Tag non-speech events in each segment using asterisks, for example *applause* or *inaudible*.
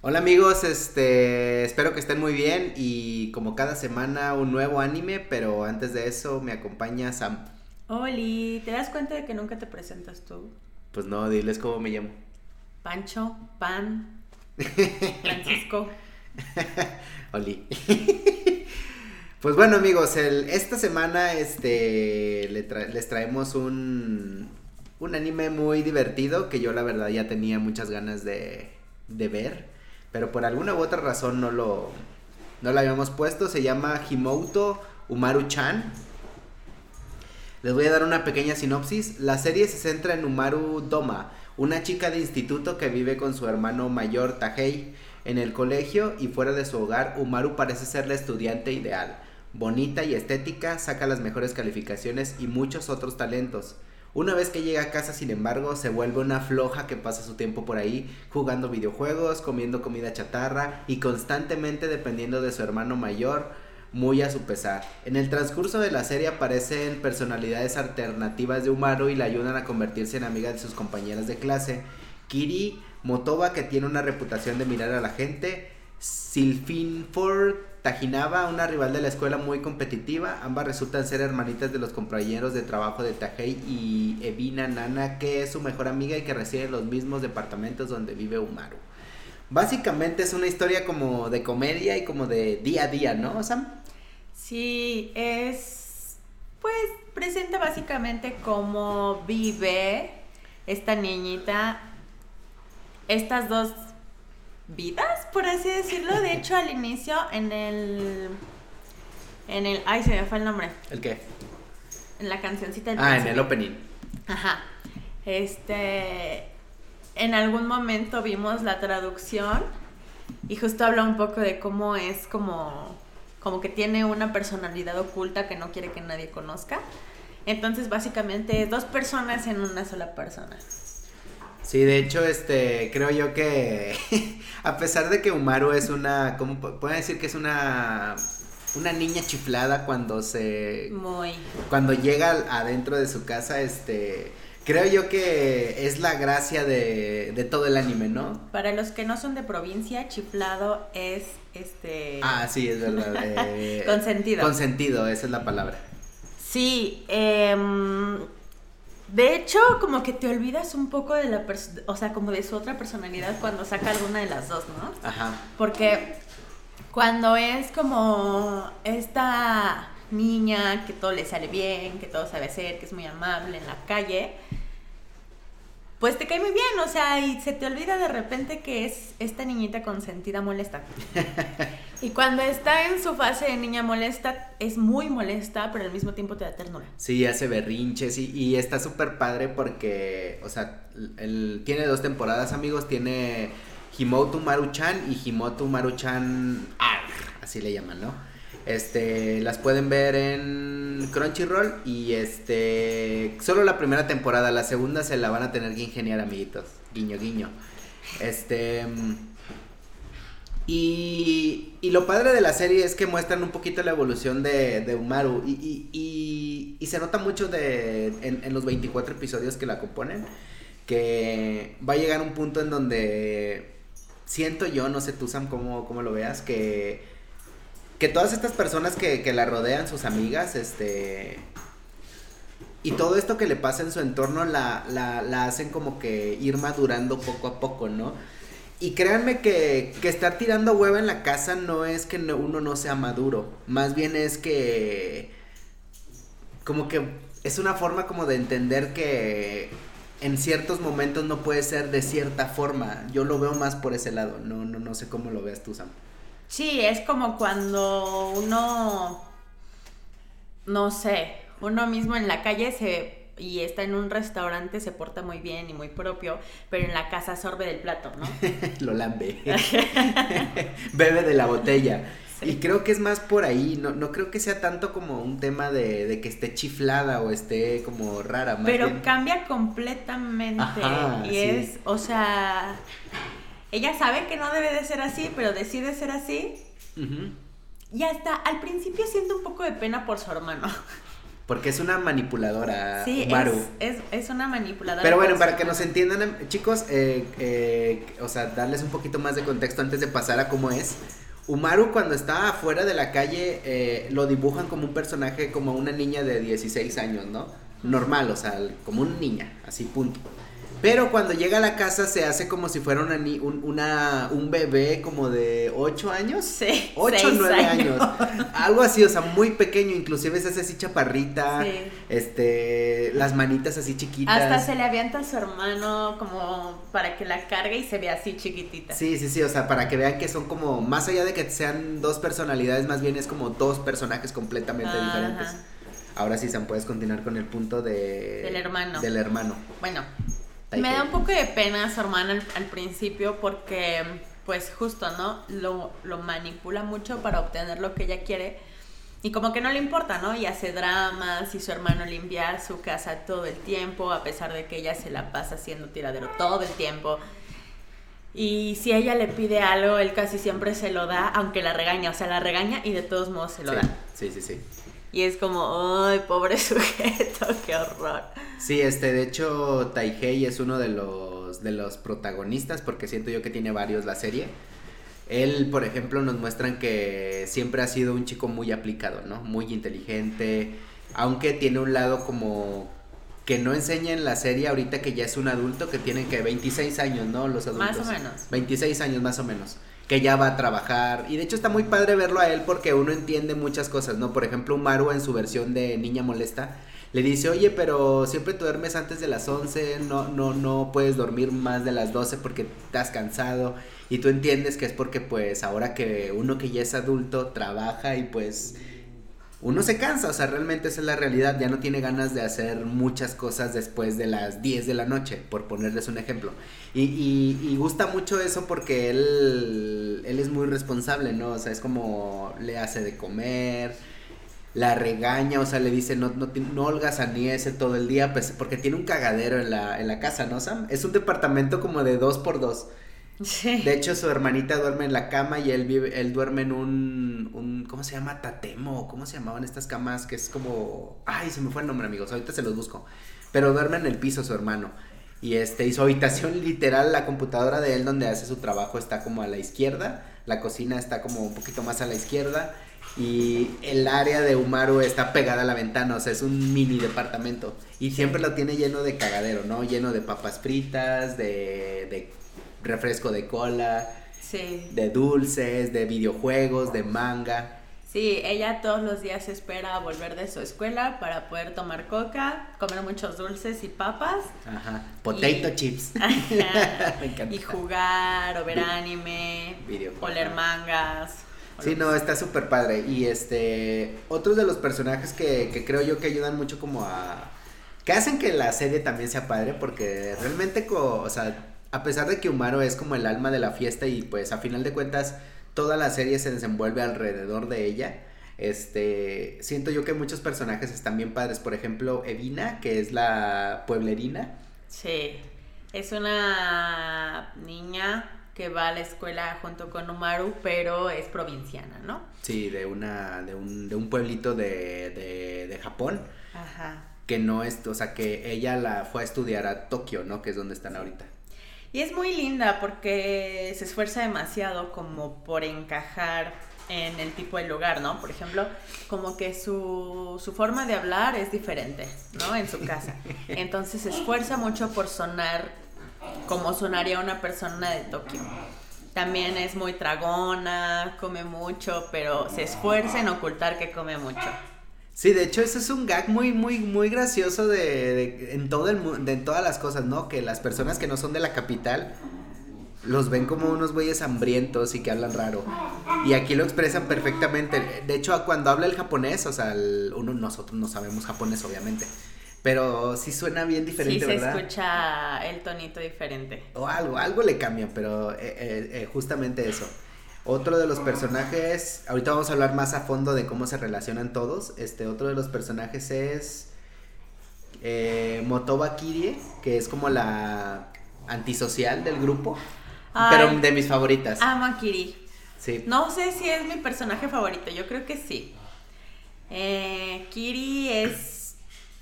Hola amigos, este, espero que estén muy bien y como cada semana un nuevo anime, pero antes de eso me acompaña Sam. Oli, ¿te das cuenta de que nunca te presentas tú? Pues no, diles cómo me llamo. Pancho, Pan, *laughs* Francisco. *laughs* Oli. *laughs* pues bueno amigos, el, esta semana este, les traemos un, un anime muy divertido que yo la verdad ya tenía muchas ganas de, de ver, pero por alguna u otra razón no lo, no lo habíamos puesto. Se llama Himouto Umaru-chan. Les voy a dar una pequeña sinopsis. La serie se centra en Umaru Doma, una chica de instituto que vive con su hermano mayor Tahei en el colegio y fuera de su hogar. Umaru parece ser la estudiante ideal. Bonita y estética, saca las mejores calificaciones y muchos otros talentos. Una vez que llega a casa, sin embargo, se vuelve una floja que pasa su tiempo por ahí jugando videojuegos, comiendo comida chatarra y constantemente dependiendo de su hermano mayor, muy a su pesar. En el transcurso de la serie aparecen personalidades alternativas de Umaru y le ayudan a convertirse en amiga de sus compañeras de clase. Kiri Motoba, que tiene una reputación de mirar a la gente, Ford Tajinaba, una rival de la escuela muy competitiva. Ambas resultan ser hermanitas de los compañeros de trabajo de Tajei y Evina Nana, que es su mejor amiga y que reside en los mismos departamentos donde vive Umaru. Básicamente es una historia como de comedia y como de día a día, ¿no, Sam? Sí, es. Pues presenta básicamente cómo vive esta niñita estas dos vidas, por así decirlo. De hecho, al inicio, en el. En el. Ay, se me fue el nombre. ¿El qué? En la cancioncita del Ah, en el opening. Ajá. Este. En algún momento vimos la traducción y justo habla un poco de cómo es como. Como que tiene una personalidad oculta que no quiere que nadie conozca. Entonces, básicamente, dos personas en una sola persona. Sí, de hecho, este, creo yo que *laughs* a pesar de que Umaru es una, ¿cómo pueden decir que es una una niña chiflada cuando se muy cuando llega adentro de su casa, este, creo yo que es la gracia de, de todo el anime, ¿no? Para los que no son de provincia, chiflado es este Ah, sí, es verdad. *laughs* Eh, consentido. Consentido, esa es la palabra. Sí, eh, de hecho, como que te olvidas un poco de la o sea, como de su otra personalidad cuando saca alguna de las dos, ¿no? Ajá. Porque cuando es como esta niña que todo le sale bien, que todo sabe hacer, que es muy amable en la calle, pues te cae muy bien, o sea, y se te olvida de repente que es esta niñita consentida molesta. *laughs* y cuando está en su fase de niña molesta, es muy molesta, pero al mismo tiempo te da ternura. Sí, hace berrinches y, y está súper padre porque, o sea, él tiene dos temporadas, amigos, tiene Himoto Maruchan y Himoto Maruchan Arg, así le llaman, ¿no? Este, las pueden ver en Crunchyroll y este, solo la primera temporada, la segunda se la van a tener que ingeniar, amiguitos. Guiño, guiño. Este, y, y lo padre de la serie es que muestran un poquito la evolución de, de Umaru y, y, y, se nota mucho de, en, los 24 episodios que la componen, que va a llegar un punto en donde siento yo, no sé tú Sam cómo, cómo lo veas, que que todas estas personas que, que la rodean, sus amigas, este... Y todo esto que le pasa en su entorno la, la, la hacen como que ir madurando poco a poco, ¿no? Y créanme que, que estar tirando hueva en la casa no es que uno no sea maduro. Más bien es que. Como que es una forma como de entender que en ciertos momentos no puede ser de cierta forma. Yo lo veo más por ese lado. No, no, no sé cómo lo veas tú, Sam. Sí, es como cuando uno, no sé, uno mismo en la calle se y está en un restaurante se porta muy bien y muy propio, pero en la casa sorbe del plato, ¿no? *laughs* Lo lambe. *laughs* Bebe de la botella. Y creo que es más por ahí, no, no creo que sea tanto como un tema de, de que esté chiflada o esté como rara. Más Pero cambia completamente. y es, o sea, ella sabe que no debe de ser así, pero decide ser así. Y hasta al principio siente un poco de pena por su hermano. *laughs* Porque es una manipuladora, Sí, Umaru. es, es, es una manipuladora. Pero bueno, con para que nos entiendan, em, chicos, eh, eh, o sea, darles un poquito más de contexto antes de pasar a cómo es. Umaru cuando está afuera de la calle eh, lo dibujan como un personaje, como una niña de 16 años, ¿no? Normal, o sea, como una niña, así punto. Pero cuando llega a la casa se hace como si fuera una, un, una- un bebé como de 8 años. Sí, 8 o seis 9 años. Algo así, o sea, muy pequeño, inclusive se hace así chaparrita, Sí. este, las manitas así chiquitas. Hasta se le avienta a su hermano como para que la cargue y se vea así chiquitita. Sí, sí, sí, o sea, para que vean que son como, más allá de que sean dos personalidades, más bien es como dos personajes completamente Ajá. diferentes. Ahora sí, Sam, puedes continuar con el punto de... Del hermano. Del hermano. Bueno. Me da un poco de pena su hermana al, al principio porque, pues justo, ¿no? Lo, lo manipula mucho para obtener lo que ella quiere. Y como que no le importa, ¿no? Y hace dramas y su hermano limpia su casa todo el tiempo, a pesar de que ella se la pasa haciendo tiradero todo el tiempo. Y si ella le pide algo, él casi siempre se lo da, aunque la regaña, o sea, la regaña y de todos modos se lo sí, da. sí, sí, sí. Y es como, ay, pobre *laughs* sujeto, qué horror. Sí, este, de hecho, Taihei es uno de los, de los protagonistas, porque siento yo que tiene varios la serie. Él, por ejemplo, nos muestran que siempre ha sido un chico muy aplicado, ¿no? Muy inteligente, aunque tiene un lado como que no enseña en la serie ahorita que ya es un adulto, que tiene que 26 años, ¿no? Los adultos. Más o menos. 26 años más o menos. Que ya va a trabajar. Y de hecho está muy padre verlo a él porque uno entiende muchas cosas, ¿no? Por ejemplo, Umaru en su versión de Niña Molesta le dice, oye, pero siempre tú duermes antes de las 11, no, no, no puedes dormir más de las 12 porque estás cansado. Y tú entiendes que es porque pues ahora que uno que ya es adulto trabaja y pues uno se cansa, o sea, realmente esa es la realidad, ya no tiene ganas de hacer muchas cosas después de las 10 de la noche, por ponerles un ejemplo. Y, y, y gusta mucho eso porque él, él es muy responsable, ¿no? O sea, es como le hace de comer, la regaña, o sea, le dice, no, no, no holgazaniese todo el día, pues, porque tiene un cagadero en la, en la casa, ¿no, Sam? Es un departamento como de dos por dos. *laughs* Sí. De hecho, su hermanita duerme en la cama y él vive, él duerme en un, un, ¿cómo se llama? Tatemo, ¿cómo se llamaban estas camas? Que es como, ay, se me fue el nombre, amigos, ahorita se los busco. Pero duerme en el piso su hermano. Y este, y su habitación literal, la computadora de él donde hace su trabajo está como a la izquierda, la cocina está como un poquito más a la izquierda y el área de Umaru está pegada a la ventana, o sea, es un mini departamento. Y siempre lo tiene lleno de cagadero, ¿no? Lleno de papas fritas, de, de refresco de cola, Sí. de dulces, de videojuegos, de manga. Sí, ella todos los días espera a volver de su escuela para poder tomar coca, comer muchos dulces y papas Ajá. Potato Y- *laughs* chips. Ajá. Me encanta. *laughs* y jugar o ver anime, Videojuegos. o leer mangas. o Sí, no, está súper padre. Y este, otros de los personajes que, que creo yo que ayudan mucho como a... Que hacen que la serie también sea padre porque realmente, co- o sea, a pesar de que Umaro es como el alma de la fiesta y pues a final de cuentas toda la serie se desenvuelve alrededor de ella. Este, siento yo que muchos personajes están bien padres. Por ejemplo, Evina, que es la pueblerina. Sí, es una niña que va a la escuela junto con Umaru, pero es provinciana, ¿no? Sí, de una, de un, de un pueblito de, de, de Japón. Ajá. que no es, o sea, que ella la fue a estudiar a Tokio, ¿no? Que es donde están ahorita. Y es muy linda porque se esfuerza demasiado como por encajar en el tipo de lugar, ¿no? Por ejemplo, como que su, su forma de hablar es diferente, ¿no? En su casa. *laughs* Entonces se esfuerza mucho por sonar como sonaría una persona de Tokio. También es muy tragona, come mucho, pero se esfuerza en ocultar que come mucho. Sí, de hecho, eso es un gag muy, muy, muy gracioso de, de- en todo el mundo, en todas las cosas, ¿no? Que las personas que no son de la capital los ven como unos güeyes hambrientos y que hablan raro. Y aquí lo expresan perfectamente. De hecho, cuando habla el japonés, o sea, el- uno, nosotros no sabemos japonés, obviamente. Pero sí suena bien diferente, sí se ¿verdad? escucha el tonito diferente. O algo, algo le cambia, pero eh, eh, eh, justamente eso. Otro de los personajes, ahorita vamos a hablar más a fondo de cómo se relacionan todos. Este, otro de los personajes es eh, Motoba Kirie, que es como la antisocial del grupo, pero de mis favoritas. Amo a Kiri. Sí. No sé si es mi personaje favorito, yo creo que sí. Eh, Kiri es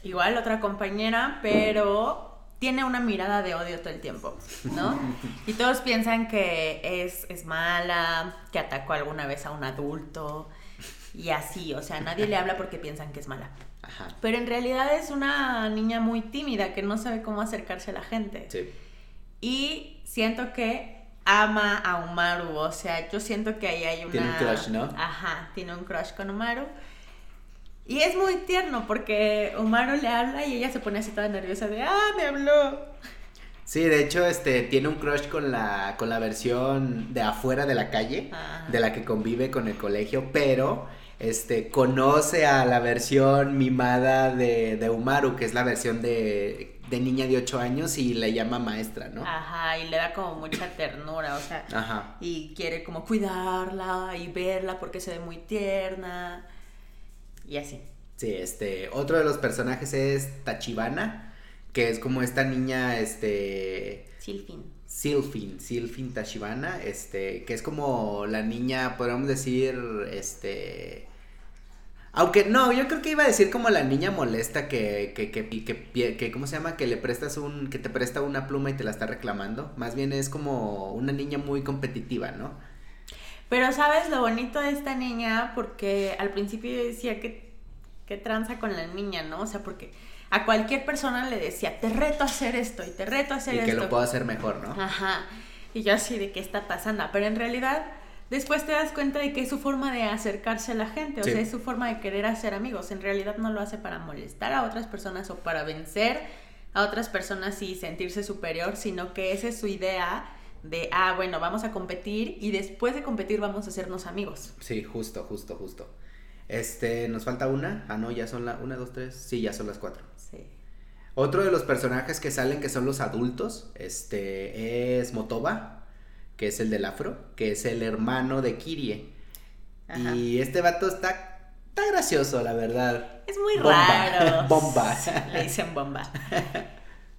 igual otra compañera, pero tiene una mirada de odio todo el tiempo, ¿no? Y todos piensan que es, es mala, que atacó alguna vez a un adulto y así, o sea, nadie le habla porque piensan que es mala. Ajá. Pero en realidad es una niña muy tímida que no sabe cómo acercarse a la gente. Sí. Y siento que ama a Umaru, o sea, yo siento que ahí hay una... Tiene un crush, ¿no? Ajá, tiene un crush con Umaru. Y es muy tierno porque Umaru le habla y ella se pone así toda nerviosa de, ah, me habló. Sí, de hecho, este, tiene un crush con la, con la versión de afuera de la calle, Ajá. de la que convive con el colegio, pero, este, conoce a la versión mimada de, de Umaru, que es la versión de, de niña de 8 años y le llama maestra, ¿no? Ajá, y le da como mucha ternura, o sea, Ajá. y quiere como cuidarla y verla porque se ve muy tierna y así. Sí, este, otro de los personajes es Tachibana, que es como esta niña, este, Silfin. Silfin, Silfin Tachibana, este, que es como la niña, podríamos decir, este... Aunque no, yo creo que iba a decir como la niña molesta que, que, que, que, que, ¿cómo se llama? Que le prestas un, que te presta una pluma y te la está reclamando. Más bien es como una niña muy competitiva, ¿no? Pero sabes lo bonito de esta niña, porque al principio yo decía que, que tranza con la niña, ¿no? O sea, porque a cualquier persona le decía, te reto a hacer esto y te reto a hacer y esto. que lo puedo hacer mejor, ¿no? Ajá. Y yo así de qué está pasando. Pero en realidad, después te das cuenta de que es su forma de acercarse a la gente. O Sí. sea, es su forma de querer hacer amigos. En realidad no lo hace para molestar a otras personas o para vencer a otras personas y sentirse superior, sino que esa es su idea de, ah, bueno, vamos a competir y después de competir vamos a hacernos amigos. Sí, justo, justo, justo. Este, nos falta una. Ah, no, ya son la una, dos, tres. Sí, ya son las cuatro. Sí. Otro de los personajes que salen que son los adultos, este, es Motoba, que es el del afro, que es el hermano de Kirie. Ajá. Y este vato está, está gracioso, la verdad. Es muy Bomba. raro. *laughs* Bomba. *laughs* Le dicen bomba.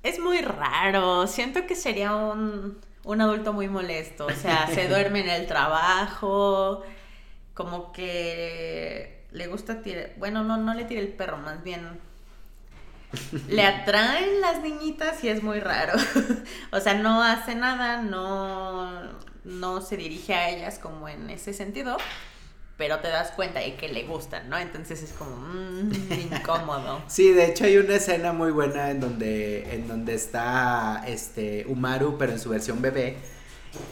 Es muy raro. Siento que sería un, un adulto muy molesto. O sea, se *laughs* duerme en el trabajo. Como que le gusta tirar. Bueno, no, no le tira el perro, más bien. Le atraen las niñitas y es muy raro. *laughs* O sea, no hace nada, no, no se dirige a ellas como en ese sentido. Pero te das cuenta de que le gustan, ¿no? Entonces es como mm, *laughs* incómodo. Sí, de hecho hay una escena muy buena en donde, en donde está este Umaru, pero en su versión bebé.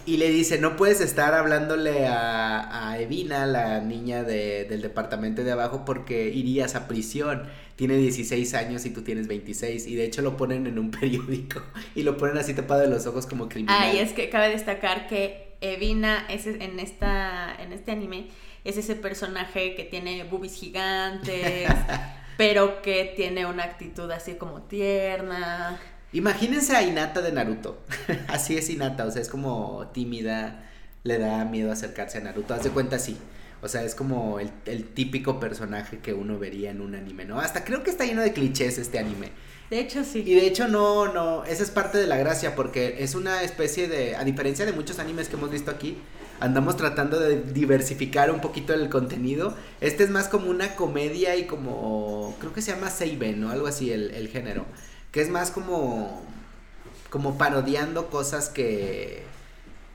Y le dice, no puedes estar hablándole a, a Evina, la niña de- del departamento de abajo, porque irías a prisión. Tiene 16 años y tú tienes 26. Y de hecho lo ponen en un *laughs* periódico. Y lo ponen así tapado de los ojos como criminal. Ah, y es que cabe destacar que Evina es en esta en este anime es ese personaje que tiene boobies gigantes, *laughs* pero que tiene una actitud así como tierna. Imagínense a Hinata de Naruto. *laughs* así es Hinata, o sea, es como tímida, le da miedo acercarse a Naruto. Haz de cuenta así. O sea, es como el, el típico personaje que uno vería en un anime, ¿no? Hasta creo que está lleno de clichés este anime. De hecho, sí. Y de hecho no, no, esa es parte de la gracia porque es una especie de, a diferencia de muchos animes que hemos visto aquí, andamos tratando de diversificar un poquito el contenido. Este es más como una comedia y como, creo que se llama Seiben o algo así el, el género, que es más como, como parodiando cosas que,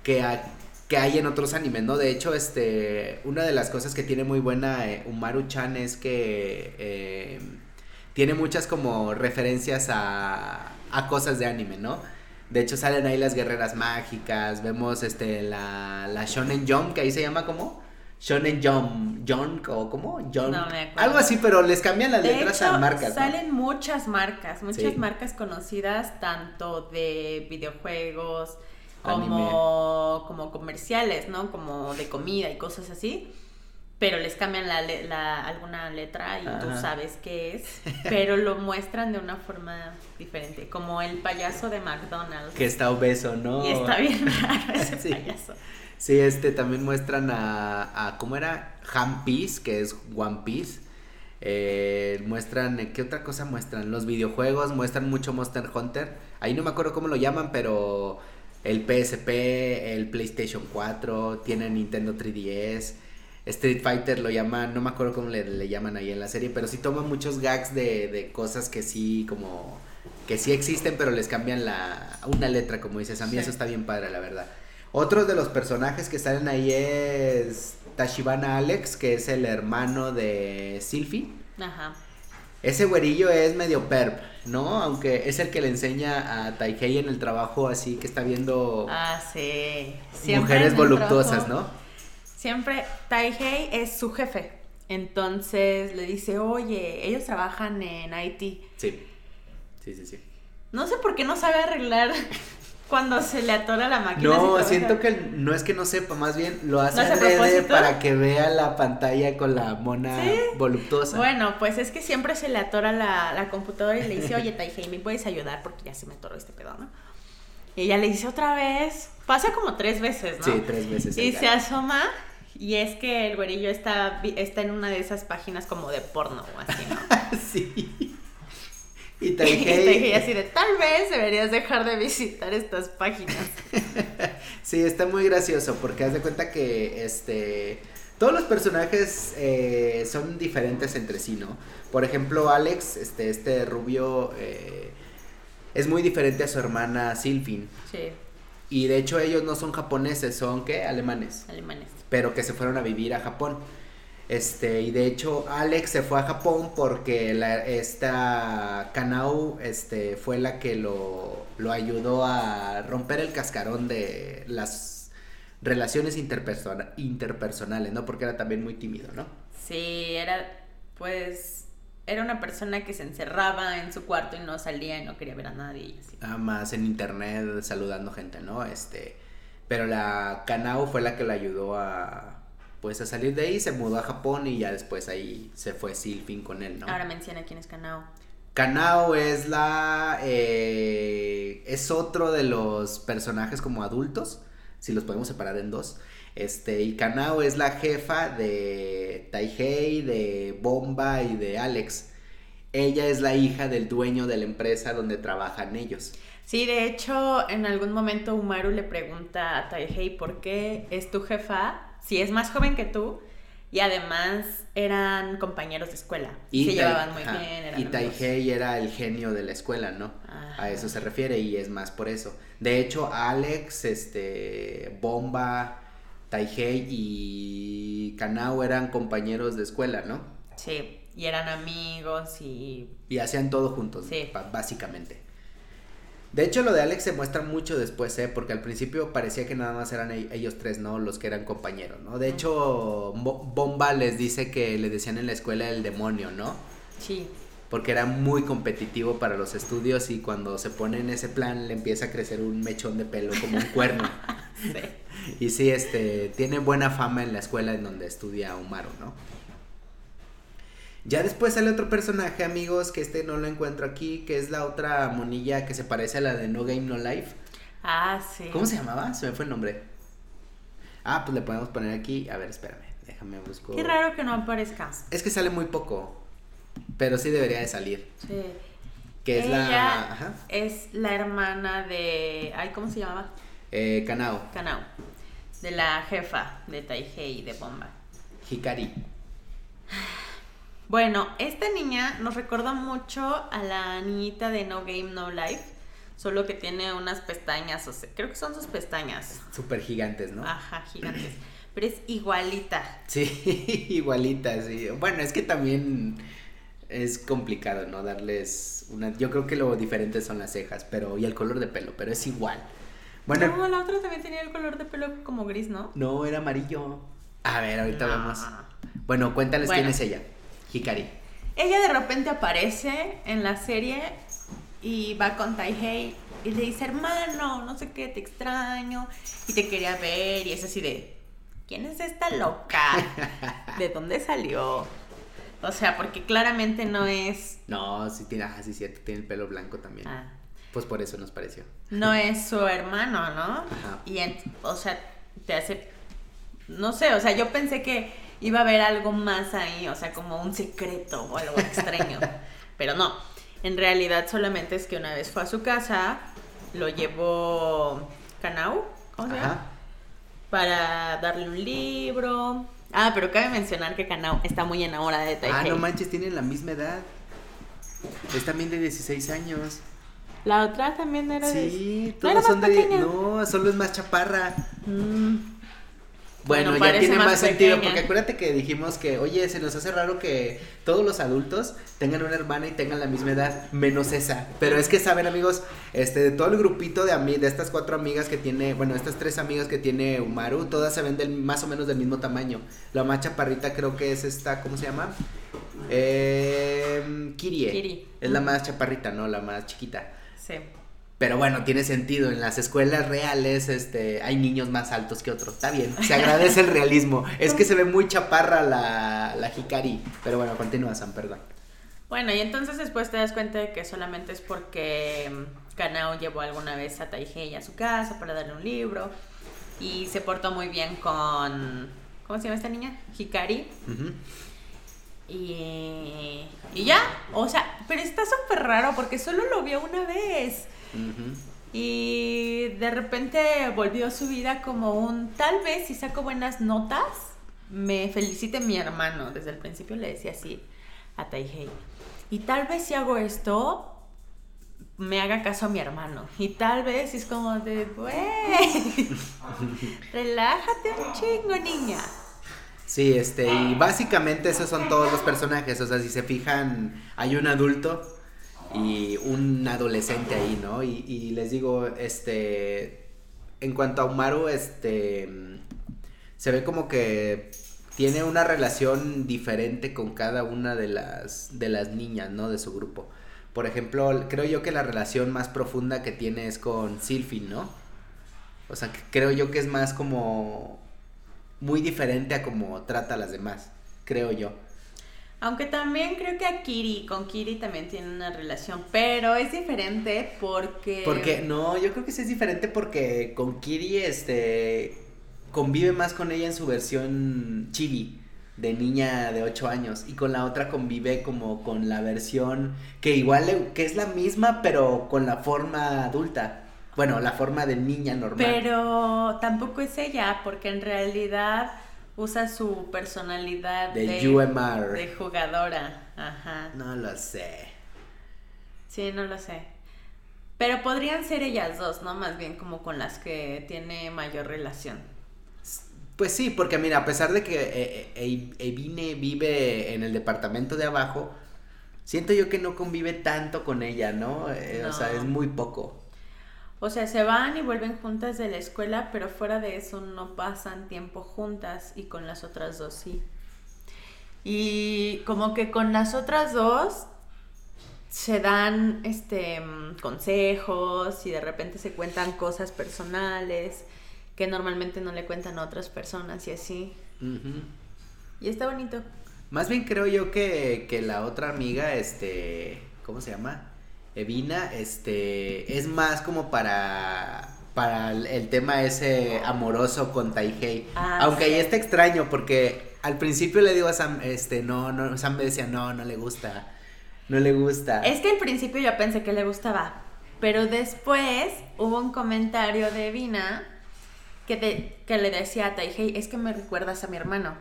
que, ha- que hay en otros animes, ¿no? De hecho, este, una de las cosas que tiene muy buena eh, Umaru-chan es que... eh, tiene muchas como referencias a, a cosas de anime, ¿no? De hecho salen ahí las guerreras mágicas, vemos este la, la Shonen Jump, que ahí se llama como Shonen Jump, Jump o cómo? No me acuerdo. Algo así, pero les cambian las De letras hecho, a marcas. ¿no? salen muchas marcas, muchas Sí. marcas conocidas, tanto de videojuegos como, como comerciales, ¿no? Como de comida y cosas así. Pero les cambian la, la- alguna letra y tú sabes qué es. *laughs* Pero lo muestran de una forma diferente. Como el payaso de McDonald's. Que está obeso, ¿no? Y está bien *laughs* raro ese Sí. payaso. Sí, este también muestran a, a ¿cómo era? Ham Piece, que es One Piece. Eh, muestran, ¿qué otra cosa muestran? Los videojuegos, muestran mucho Monster Hunter. Ahí no me acuerdo cómo lo llaman, pero el PSP, el PlayStation 4, tiene Nintendo 3DS. Street Fighter lo llaman, no me acuerdo cómo le, le llaman ahí en la serie, pero sí toma muchos gags de, de cosas que sí como que sí existen, pero les cambian la una letra, como dices. A mí Sí. eso está bien padre, la verdad. Otro de los personajes que salen ahí es Tashibana Alex, que es el hermano de Sylphie. Ajá. Ese güerillo es medio perp, ¿no? Aunque es el que le enseña a Taihei en el trabajo, así que está viendo Ah, sí. mujeres voluptuosas, trabajo- ¿no? Siempre Taihei es su jefe. Entonces le dice, oye, ellos trabajan en Haití. Sí. Sí, sí, sí. No sé por qué no sabe arreglar *laughs* cuando se le atora la máquina. No, siento que no es que no sepa, más bien lo hace ¿Lo hace para que vea la pantalla con la mona Sí. voluptuosa. Bueno, pues es que siempre se le atora la, la computadora y le dice, oye, Taihei, ¿me puedes ayudar? Porque ya se me atoró este pedo, ¿no? Y ella le dice otra vez. Pasa como tres veces, ¿no? Sí, tres veces. Y se asoma y es que el güerillo está, está en una de esas páginas como de porno o así, ¿no? *laughs* sí. Y *laughs* Y Taihei Taihei. así de, tal vez deberías dejar de visitar estas páginas. *laughs* Sí, está muy gracioso porque haz de cuenta que este todos los personajes eh, son diferentes entre sí, ¿no? Por ejemplo, Alex, este, este rubio, eh, es muy diferente a su hermana Sylphine. Sí, Y de hecho ellos no son japoneses, son ¿qué? Alemanes. alemanes. Pero que se fueron a vivir a Japón. Este, y de hecho Alex se fue a Japón porque la, esta Kanao este, fue la que lo, lo ayudó a romper el cascarón de las relaciones interpersona- interpersonales, ¿no? Porque era también muy tímido, ¿no? Sí, era, pues, era una persona que se encerraba en su cuarto y no salía y no quería ver a nadie. Nada más en internet saludando gente, ¿no? Este, pero la Kanao fue la que le ayudó a pues a salir de ahí, se mudó a Japón y ya después ahí se fue Sylphine con él, ¿no? Ahora menciona quién es Kanao. Kanao es la. eh, es otro de los personajes como adultos. Si los podemos separar en dos. Este, y Kanao es la jefa de Taihei, de Bomba y de Alex. Ella es la hija del dueño de la empresa donde trabajan ellos. Sí, de hecho, en algún momento Umaru le pregunta a Taihei por qué es tu jefa, si es más joven que tú, y además eran compañeros de escuela. Y se llevaban muy ajá, bien. Eran y. Taihei era el genio de la escuela, ¿no? Ajá. A eso se refiere y es más por eso. De hecho, Alex, este, Bomba, Taihei y Kanao eran compañeros de escuela, ¿no? Sí, y eran amigos y... Y hacían todo juntos, Sí. básicamente. De hecho, lo de Alex se muestra mucho después, ¿eh? Porque al principio parecía que nada más eran e- ellos tres, ¿no? Los que eran compañeros, ¿no? De hecho, Bo- Bomba les dice que le decían en la escuela el demonio, ¿no? Sí, porque era muy competitivo para los estudios y cuando se pone en ese plan le empieza a crecer un mechón de pelo como un cuerno. *laughs* sí. y sí, este, tiene buena fama en la escuela en donde estudia Umaru, ¿no? Ya después sale otro personaje, amigos, que este no lo encuentro aquí, que es la otra monilla que se parece a la de No Game No Life. Ah, sí. ¿Cómo se llamaba? Se me fue el nombre. Ah, pues le podemos poner aquí. A ver, espérame, déjame busco. Qué raro que no aparezca. Es que sale muy poco, pero sí debería de salir. Sí. Que es Ella la... Ajá. es la hermana de... Ay, ¿cómo se llamaba? Eh, Kanao, Kanao. De la jefa de Taihei y de Bomba. Hikari. Bueno, esta niña nos recuerda mucho a la niñita de No Game No Life, solo que tiene unas pestañas, o sea, creo que son sus pestañas. Súper gigantes, ¿no? Ajá, gigantes. Pero es igualita. Sí, *laughs* igualita, sí. Bueno, es que también es complicado, ¿no? Darles una... Yo creo que lo diferente son las cejas, pero... Y el color de pelo, pero es igual. Bueno, No, la otra también tenía el color de pelo como gris, ¿no? no, era amarillo. A ver, ahorita No. vemos. Bueno, cuéntales Bueno. quién es ella. Hikari. Ella de repente aparece en la serie y va con Taihei y le dice, hermano, no sé qué, te extraño y te quería ver y es así de, ¿quién es esta loca? ¿De dónde salió? O sea, porque claramente no es, No, sí tiene... Ah, sí, cierto, tiene el pelo blanco también. ah, Pues por eso nos pareció. no es su hermano, ¿no? Ajá. Y, en- o sea, te hace, no sé, o sea, yo pensé que iba a haber algo más ahí, o sea, como un secreto o algo extraño, *laughs* pero no. En realidad solamente es que una vez fue a su casa, lo llevó Kanao, ¿cómo se llama? Para darle un libro Ah, pero cabe mencionar que Kanao está muy enamorada de Taihei. Ah, no manches, tienen la misma edad. Es también de 16 años. La otra también era de... Sí, ¿No era todos son de. pequeña? No, solo es más chaparra. Mm, Bueno, Bueno, ya tiene más más, sentido, porque acuérdate que dijimos que, oye, se nos hace raro que todos los adultos tengan una hermana y tengan la misma edad, menos esa. Pero es que saben, amigos, este, de todo el grupito de de estas cuatro amigas que tiene, bueno, estas tres amigas que tiene Umaru, todas se ven del, más o menos del mismo tamaño. La más chaparrita creo que es esta, ¿cómo se llama? Eh, Kirie. Kiri. Es la más chaparrita, ¿no? La más chiquita. sí. Pero bueno, tiene sentido. En las escuelas reales, este, hay niños más altos que otros. Está bien, se agradece el realismo. Es que se ve muy chaparra la, la Hikari. Pero bueno, continúa, Sam, perdón. Bueno, y entonces después te das cuenta de que solamente es porque mm, Kanao llevó alguna vez a Taihei a su casa para darle un libro y se portó muy bien con... ¿Cómo se llama esta niña? Hikari. Ujú. Y, y ya, o sea, pero está súper raro porque solo lo vio una vez. Y de repente volvió a su vida como un, tal vez si saco buenas notas, me felicite mi hermano. Desde el principio le decía así a Taihei. Y tal vez si hago esto, me haga caso a mi hermano. Y tal vez es como de, güey, *laughs* relájate un chingo, niña. Sí, este, y básicamente esos son todos los personajes. O sea, si se fijan, hay un adulto y un adolescente ahí, ¿no? Y, les digo, este, en cuanto a Umaru, este, se ve como que tiene una relación diferente con cada una de las, de las niñas, ¿no? De su grupo. Por ejemplo, creo yo que la relación más profunda que tiene es con Sylphie, ¿no? O sea, que creo yo que es más como muy diferente a como trata a las demás, creo yo. Aunque también creo que a Kiri, con Kiri también tiene una relación, pero es diferente porque... Porque, no, yo creo que sí es diferente porque con Kiri, este, convive más con ella en su versión chibi, de niña de 8 años, y con la otra convive como con la versión que igual, le- que es la misma, pero con la forma adulta. Bueno, la forma de niña normal. Pero tampoco es ella, porque en realidad usa su personalidad de UMR. de jugadora. Ajá. No lo sé. Sí, no lo sé. Pero podrían ser ellas dos, ¿no? Más bien como con las que tiene mayor relación. Pues sí, porque mira, a pesar de que eh, eh, Evine vive en el departamento de abajo, siento yo que no convive tanto con ella, ¿no? Eh, O sea, es muy poco. O sea, se van y vuelven juntas de la escuela, pero fuera de eso no pasan tiempo juntas y con las otras dos sí. Y como que con las otras dos se dan este consejos y de repente se cuentan cosas personales que normalmente no le cuentan a otras personas y así. Y está bonito. Más bien creo yo que, que la otra amiga, este, ¿cómo se llama? Evina, este, es más como para, para el, tema ese amoroso con Taihei. Ah, Aunque sí. ahí está extraño porque al principio le digo a Sam, este, no, no, Sam me decía, no, no le gusta, no le gusta. Es que al principio yo pensé que le gustaba, pero después hubo un comentario de Vina que, te- que le decía a Taihei, es que me recuerdas a mi hermano.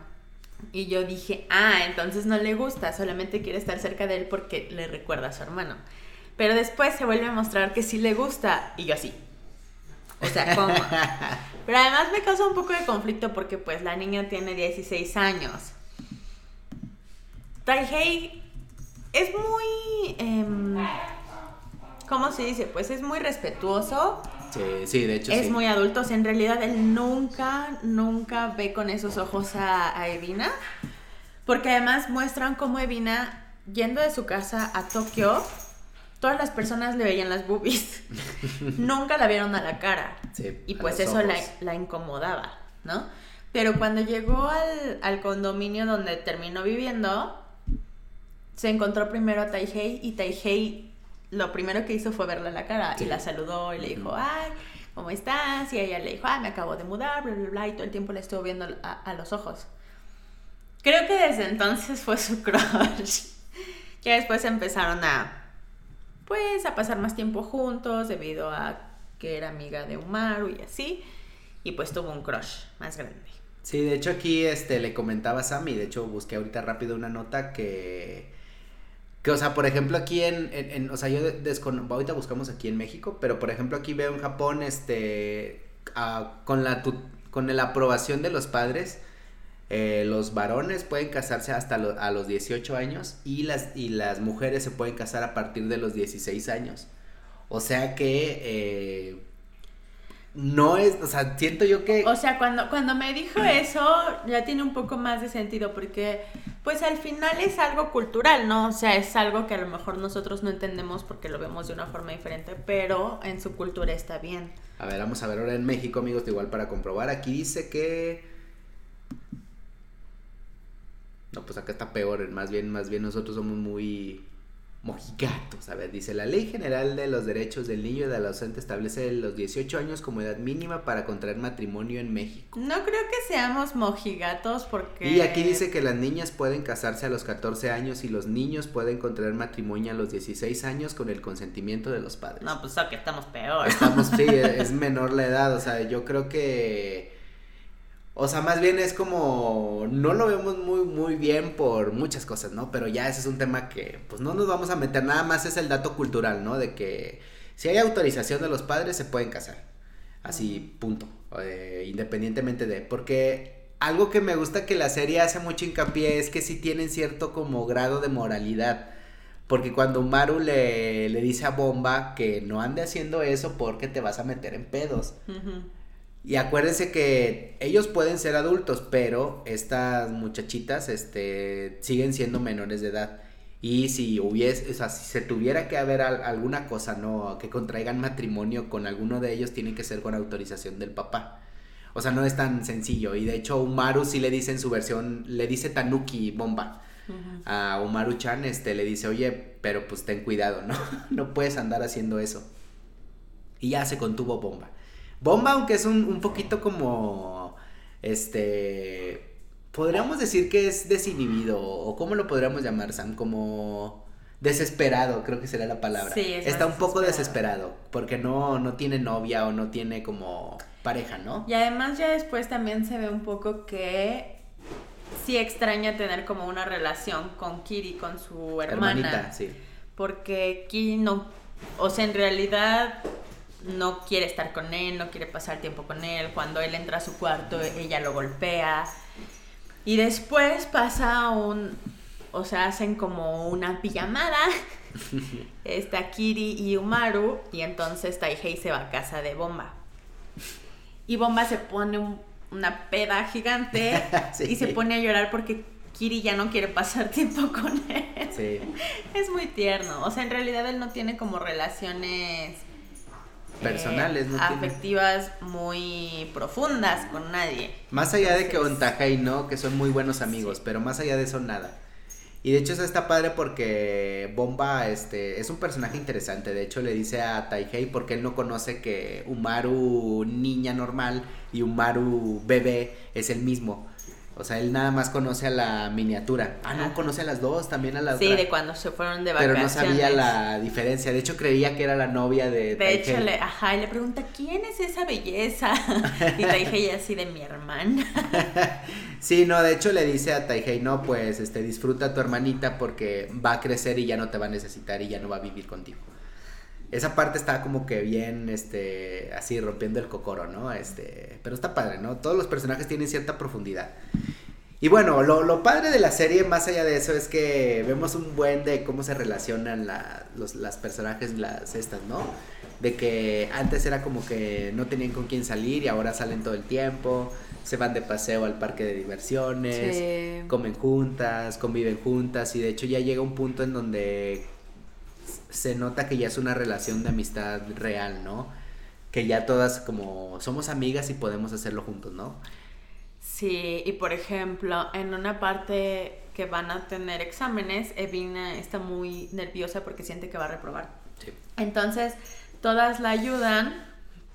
Y yo dije, ah, entonces no le gusta, solamente quiere estar cerca de él porque le recuerda a su hermano. Pero después se vuelve a mostrar que sí le gusta, y yo así. O sea, ¿cómo? *laughs* Pero además me causa un poco de conflicto porque pues la niña tiene 16 años. Taihei es muy... em, ¿Cómo se dice? Pues es muy respetuoso, Sí, sí, de hecho es sí. muy adulto. O sea, en realidad él nunca, nunca ve con esos ojos a, a Evina. Porque además muestran cómo Evina, yendo de su casa a Tokio, todas las personas le veían las boobies. *laughs* nunca la vieron a la cara. Sí, Y pues eso la, incomodaba, ¿no? Pero cuando llegó al, al condominio donde terminó viviendo, se encontró primero a Taihei y Taihei lo primero que hizo fue verla a la cara Sí. y la saludó y le dijo, ay, ¿cómo estás? Y ella le dijo, ay, me acabo de mudar, bla, bla, bla, y todo el tiempo le estuvo viendo a, a los ojos. Creo que desde entonces fue su *laughs* crush. que después empezaron a, pues, a pasar más tiempo juntos debido a que era amiga de Umaru y así. Y pues tuvo un crush más grande. Sí, de hecho aquí este, le comentaba a Sammy, de hecho busqué ahorita rápido una nota que, que o sea, por ejemplo aquí en, en, o sea, yo desconozco, ahorita buscamos aquí en México, pero por ejemplo aquí veo en Japón, este, con la, con la aprobación de los padres, eh, los varones pueden casarse hasta a los 18 años y las, y las mujeres se pueden casar a partir de los 16 años. O sea que... Eh, no es, o sea, siento yo que... O sea, cuando, cuando me dijo *clears throat* eso, ya tiene un poco más de sentido, porque pues al final es algo cultural, ¿no? O sea, es algo que a lo mejor nosotros no entendemos porque lo vemos de una forma diferente, pero en su cultura está bien. A ver, vamos a ver ahora en México, amigos, igual para comprobar. Aquí dice que... No, pues acá está peor, más bien, más bien nosotros somos muy mojigatos. A ver, dice, la Ley General de los Derechos del Niño y del Adolescente establece los 18 años como edad mínima para contraer matrimonio en México. No creo que seamos mojigatos porque... Y aquí dice que las niñas pueden casarse a los 14 años y los niños pueden contraer matrimonio a los 16 años con el consentimiento de los padres. No, pues que estamos peor. Estamos, sí, *laughs* es menor la edad, o sea, yo creo que o sea, más bien es como, no lo vemos muy, muy bien por muchas cosas, ¿no? Pero ya ese es un tema que, pues no nos vamos a meter, nada más es el dato cultural, ¿no? De que si hay autorización de los padres se pueden casar. Así, punto. Eh, independientemente de, porque algo que me gusta que la serie hace mucho hincapié es que sí tienen cierto como grado de moralidad. Porque cuando Maru le, le dice a Bomba que no ande haciendo eso porque te vas a meter en pedos. Y acuérdense que ellos pueden ser adultos, pero estas muchachitas este, siguen siendo menores de edad. Y si hubiese, o sea, si se tuviera que haber alguna cosa, no, que contraigan matrimonio con alguno de ellos, tiene que ser con autorización del papá. O sea, no es tan sencillo. Y de hecho, Umaru sí le dice en su versión, le dice Tanuki Bomba. A Umaru Chan, este, le dice, oye, pero pues ten cuidado, ¿no? *laughs* no puedes andar haciendo eso. Y ya se contuvo Bomba. Bomba, aunque es un, un poquito como. Este. Podríamos decir que es desinhibido. O cómo lo podríamos llamar, Sam? Como. Desesperado, creo que será la palabra. Sí, Está un poco desesperado. Porque no, no tiene novia o no tiene como pareja, ¿no? Y además ya después también se ve un poco que sí extraña tener como una relación con Kiri, con su hermana. Hermanita, sí. Porque Kiri no, o sea, en realidad no quiere estar con él, no quiere pasar tiempo con él. Cuando él entra a su cuarto, ella lo golpea. Y después pasa un, o sea, hacen como una pijamada. *laughs* Está Kiri y Umaru y entonces Taihei se va a casa de Bomba. Y Bomba se pone una peda gigante *laughs* y se pone a llorar porque Kiri ya no quiere pasar tiempo con él. Sí. Es muy tierno. O sea, en realidad él no tiene como relaciones personales, no afectivas muy profundas con nadie. Más allá de que Ontaja y no, que son muy buenos amigos, pero más allá de eso nada. Y de hecho eso está padre porque Bomba este es un personaje interesante. De hecho le dice a Taihei porque él no conoce que Umaru niña normal y Umaru bebé es el mismo. O sea, él nada más conoce a la miniatura. Ah, no, conoce a las dos, también a las Sí, de cuando se fueron de vacaciones. Pero no sabía la diferencia. De hecho, creía que era la novia de De hecho, le, ajá, y le pregunta, ¿quién es esa belleza? *laughs* y Taihei así de mi hermana. *laughs* sí, no, de hecho le dice a Taihei, no, pues, este, disfruta a tu hermanita porque va a crecer y ya no te va a necesitar y ya no va a vivir contigo esa parte está como que bien, este, así rompiendo el cocoro, ¿no? Este, pero está padre, ¿no? Todos los personajes tienen cierta profundidad. Y bueno, lo, lo padre de la serie, más allá de eso, es que vemos un buen de cómo se relacionan los, las personajes, las estas, ¿no? De que antes era como que no tenían con quién salir y ahora salen todo el tiempo, se van de paseo al parque de diversiones, comen juntas, conviven juntas y de hecho ya llega un punto en donde se nota que ya es una relación de amistad real, ¿no? Que ya todas como somos amigas y podemos hacerlo juntos, ¿no? Sí, y por ejemplo, en una parte que van a tener exámenes, Evina está muy nerviosa porque siente que va a reprobar. Sí. Entonces, todas la ayudan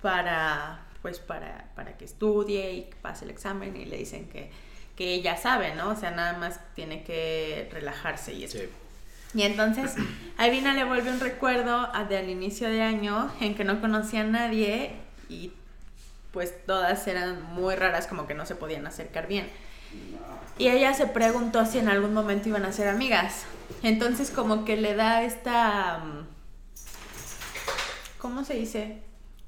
para pues para, para que estudie y pase el examen y le dicen que, que ella sabe, ¿no? O sea, nada más tiene que relajarse y eso. Sí. Y entonces a Evina le vuelve un recuerdo del inicio de año en que no conocía a nadie y pues todas eran muy raras, como que no se podían acercar bien. Y ella se preguntó si en algún momento iban a ser amigas. Entonces como que le da esta... Mm, ¿Cómo se dice?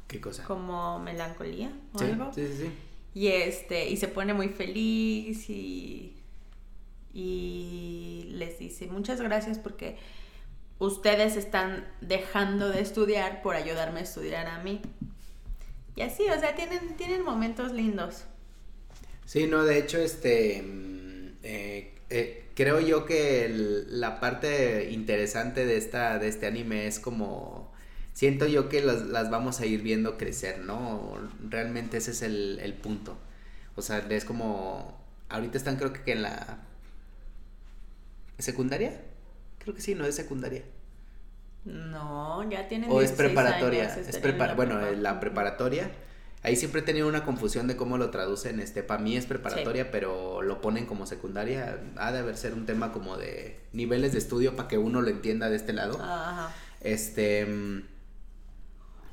¿Qué cosa? Como melancolía o Sí, algo. sí, sí, sí. Y este, y se pone muy feliz y, y les dice muchas gracias porque ustedes están dejando de estudiar por ayudarme a estudiar a mí. Y así, o sea, tienen, tienen momentos lindos. Sí, no, de hecho, este, mm, eh, eh, creo yo que la parte interesante de esta, de este anime es como, siento yo que las, las vamos a ir viendo crecer, ¿no? Realmente ese es el, el punto. O sea, es como, ahorita están creo que en la secundaria, creo que sí, no es secundaria. No, ya tienen O es 16 preparatoria, años, es en prepara- bueno, prepa. la preparatoria. Ahí siempre he tenido una confusión de cómo lo traducen, este, para mí es preparatoria, pero lo ponen como secundaria. Ha de haber ser un tema como de niveles de estudio para que uno lo entienda de este lado. Ajá. Este mm,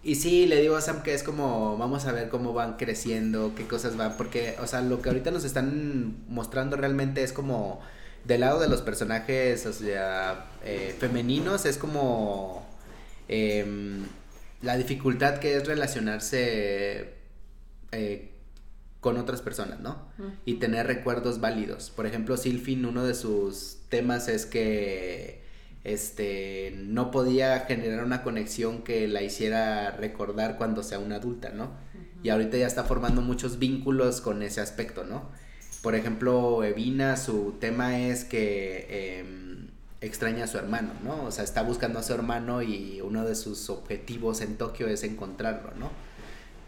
y sí, le digo a Sam que es como vamos a ver cómo van creciendo, qué cosas van, porque o sea, lo que ahorita nos están mostrando realmente es como del lado de los personajes, o sea, eh, femeninos es como em, la dificultad que es relacionarse eh, con otras personas, ¿no? y tener recuerdos válidos. Por ejemplo, Silfin, uno de sus temas es que este no podía generar una conexión que la hiciera recordar cuando sea una adulta, ¿no? Y ahorita ya está formando muchos vínculos con ese aspecto, ¿no? Por ejemplo, Evina, su tema es que em, extraña a su hermano, ¿no? O sea, está buscando a su hermano y uno de sus objetivos en Tokio es encontrarlo, ¿no?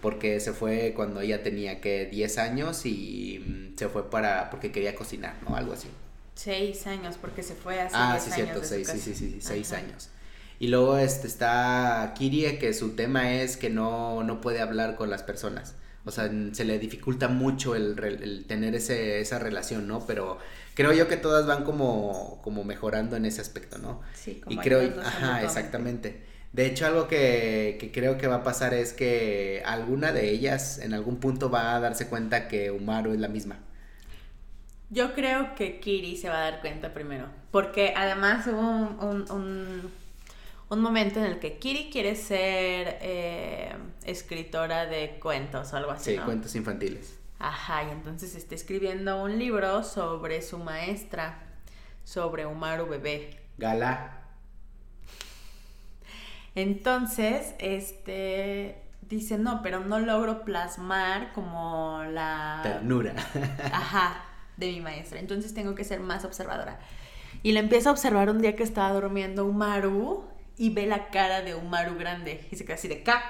Porque se fue cuando ella tenía que 10 años y mm, se fue para porque quería cocinar, ¿no? Algo así. Seis años, porque se fue hace Ah, 10 sí, años de su seis, sí, sí, sí, sí, seis Ajá. años. Y luego este está Kirie, que su tema es que no, no puede hablar con las personas. O sea, se le dificulta mucho el, tener ese, esa relación, ¿no? Pero creo yo que todas van como, como mejorando en ese aspecto, ¿no? Sí, Y como creo, ayudándose ajá, exactamente. De hecho, algo que, que creo que va a pasar es que alguna de ellas en algún punto va a darse cuenta que Umaru es la misma. Yo creo que Kiri se va a dar cuenta primero. Porque además hubo un, un- un- un momento en el que Kiri quiere ser eh, escritora de cuentos o algo así. Sí, ¿no? cuentos infantiles. Ajá, y entonces está escribiendo un libro sobre su maestra, sobre Umaru Bebé. Gala. Entonces, este dice, no, pero no logro plasmar como la Ternura. *laughs* ajá, de mi maestra. Entonces tengo que ser más observadora. Y le empieza a observar un día que estaba durmiendo Umaru y ve la cara de Umaru grande y se queda así de ¡ca!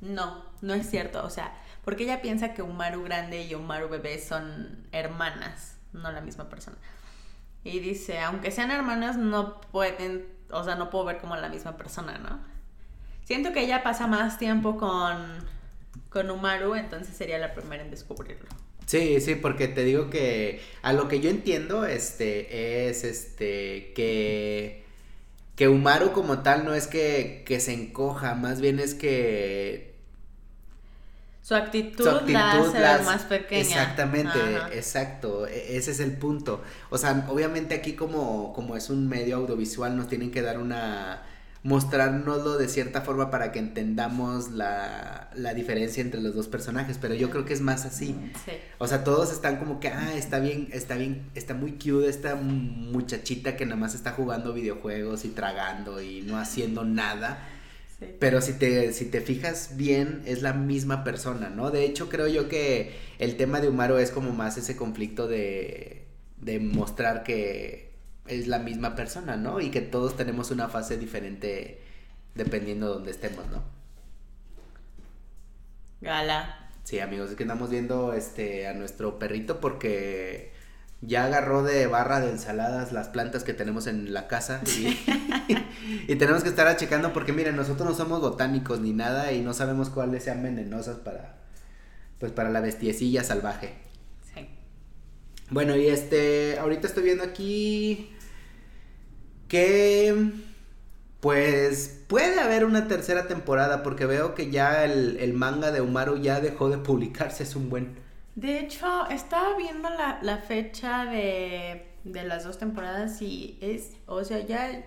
No, no es cierto. O sea, porque ella piensa que Umaru grande y Umaru bebé son hermanas, no la misma persona. Y dice, aunque sean hermanas, no pueden, o sea, no puedo ver como la misma persona, ¿no? Siento que ella pasa más tiempo con, con Umaru, entonces sería la primera en descubrirlo. Sí, sí, porque te digo que a lo que yo entiendo, este, es este, que, que Umaru como tal no es que, que se encoja, más bien es que Su actitud, su actitud la hace las- más pequeña. Exactamente, Ajá. exacto, e- ese es el punto. O sea, obviamente aquí como, como es un medio audiovisual nos tienen que dar una, mostrárnoslo de cierta forma para que entendamos la, la diferencia entre los dos personajes, pero yo creo que es más así. Sí. O sea, todos están como que, ah, está bien, está bien, está muy cute esta muchachita que nada más está jugando videojuegos y tragando y no haciendo nada. sí. Pero si te, si te fijas bien, es la misma persona, ¿no? De hecho, creo yo que el tema de Umaru es como más ese conflicto de, de mostrar que es la misma persona, ¿no? Y que todos tenemos una fase diferente dependiendo de donde estemos, ¿no? Gala. Sí, amigos, es que andamos viendo este a nuestro perrito porque ya agarró de barra de ensaladas las plantas que tenemos en la casa y, *laughs* *laughs* y tenemos que estar checando porque miren, nosotros no somos botánicos ni nada y no sabemos cuáles sean venenosas para pues para la bestiecilla salvaje. Sí. Bueno, y este, ahorita estoy viendo aquí que Pues puede haber una tercera temporada porque veo que ya el, el manga de Umaru ya dejó de publicarse, es un buen... De hecho, estaba viendo la, la fecha de, de las dos temporadas y es, o sea, ya,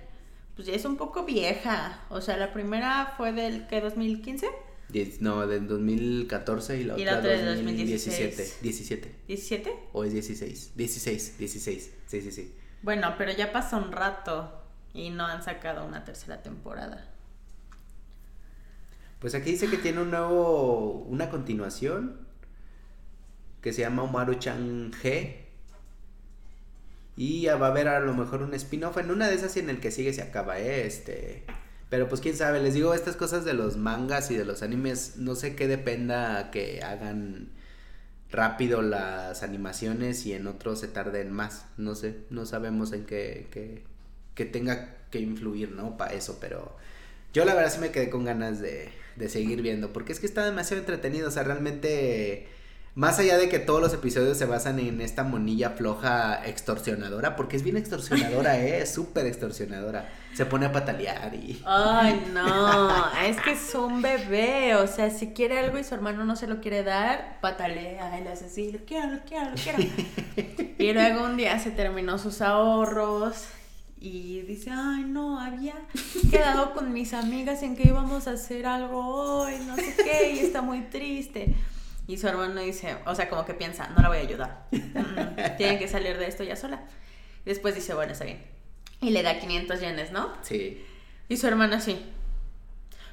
pues ya es un poco vieja. O sea, la primera fue del, ¿qué? ¿2015? Diez- no, del 2014 y la Y otra la otra del 2017. 2016. ¿17? ¿17? ¿O es 16? 16, 16. Sí, sí, sí. Bueno, pero ya pasó un rato y no han sacado una tercera temporada. Pues aquí dice que tiene un nuevo, una continuación que se llama Umaru-chan G. Y va a haber a lo mejor un spin-off en una de esas y en el que sigue se acaba, ¿eh? Este... Pero pues quién sabe, les digo, estas cosas de los mangas y de los animes, no sé qué dependa que hagan rápido las animaciones y en otros se tarden más. No sé, no sabemos en qué, qué, qué tenga que influir, ¿no? Para eso, pero yo la verdad sí me quedé con ganas de, de seguir viendo, porque es que está demasiado entretenido, o sea, realmente, más allá de que todos los episodios se basan en esta monilla floja extorsionadora, porque es bien extorsionadora, *laughs* ¿eh? Es súper extorsionadora, se pone a patalear y... *laughs* Ay, no, es que es un bebé, o sea, si quiere algo y su hermano no se lo quiere dar, patalea, él hace así, lo quiero, lo quiero, lo quiero. *laughs* Y luego un día se terminó sus ahorros y dice, ay, no, había quedado con mis amigas en que íbamos a hacer algo hoy, no sé qué, y está muy triste. Y su hermano dice, o sea, como que piensa, no la voy a ayudar, Mm, mm, tiene que salir de esto ya sola. Y después dice, bueno, está bien. Y le da 500 yenes, ¿no? Sí. Y su hermana sí.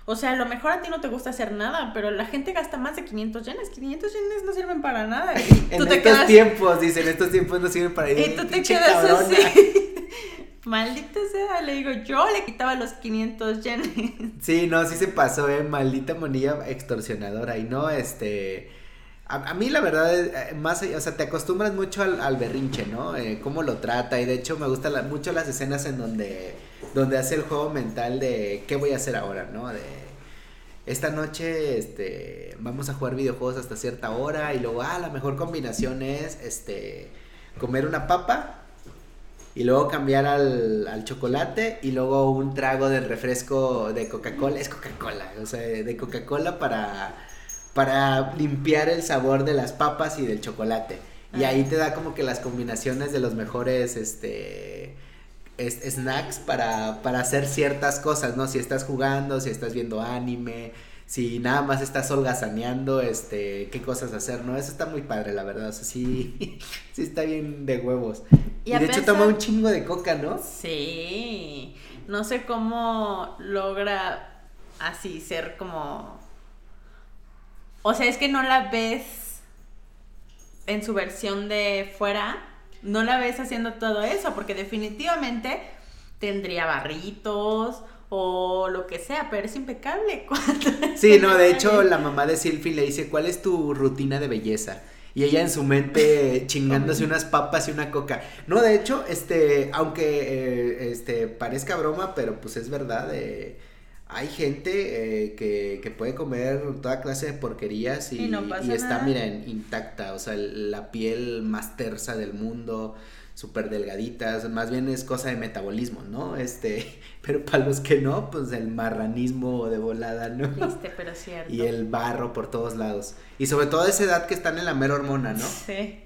O sea, a lo mejor a ti no te gusta hacer nada, pero la gente gasta más de 500 yenes. 500 yenes no sirven para nada. *laughs* En tú te estos quedas, tiempos, dicen, estos tiempos no sirven para ir. y tú te quedas cabrona. así. *laughs* Maldita sea, le digo, yo le quitaba los 500 yenes. Sí, no, sí se pasó, eh, maldita monilla extorsionadora. Y no, este. A, mí la verdad, eh, más, allá- o sea, te acostumbras mucho al, berrinche, ¿no? Eh, cómo lo trata. Y de hecho me gustan mucho las escenas en donde, donde hace el juego mental de qué voy a hacer ahora, ¿no? De esta noche, este, vamos a jugar videojuegos hasta cierta hora y luego, ah, la mejor combinación es, este, comer una papa y luego cambiar al, al chocolate y luego un trago del refresco de Coca-Cola, es Coca-Cola, o sea, de Coca-Cola para, para limpiar el sabor de las papas y del chocolate. Y Ah. ahí te da como que las combinaciones de los mejores, este, es- snacks para, para hacer ciertas cosas, ¿no? Si estás jugando, si estás viendo anime, si nada más estás holgazaneando, este, qué cosas hacer, ¿no? Eso está muy padre, la verdad, o sea, sí, *laughs* sí está bien de huevos. Y de hecho toma un chingo de coca, ¿no? Sí. No sé cómo logra así ser como. O sea, es que no la ves en su versión de fuera. No la ves haciendo todo eso, porque definitivamente tendría barritos o lo que sea, pero es impecable. *laughs* Sí, no, de hecho la mamá de Silphy le dice, ¿cuál es tu rutina de belleza? Y ella en su mente *laughs* chingándose unas papas y una coca. No, de hecho, este, aunque eh, este parezca broma, pero pues es verdad, eh, hay gente eh, que, que puede comer toda clase de porquerías y, Y no pasa y está, nada. miren, intacta, o sea, la piel más tersa del mundo, súper delgadita, o sea, más bien es cosa de metabolismo, ¿no? Este, *laughs* pero para los que no, pues el marranismo de volada, ¿no? Triste, pero cierto. Y el barro por todos lados. Y sobre todo a esa edad que están en la mera hormona, ¿no? *laughs* Sí.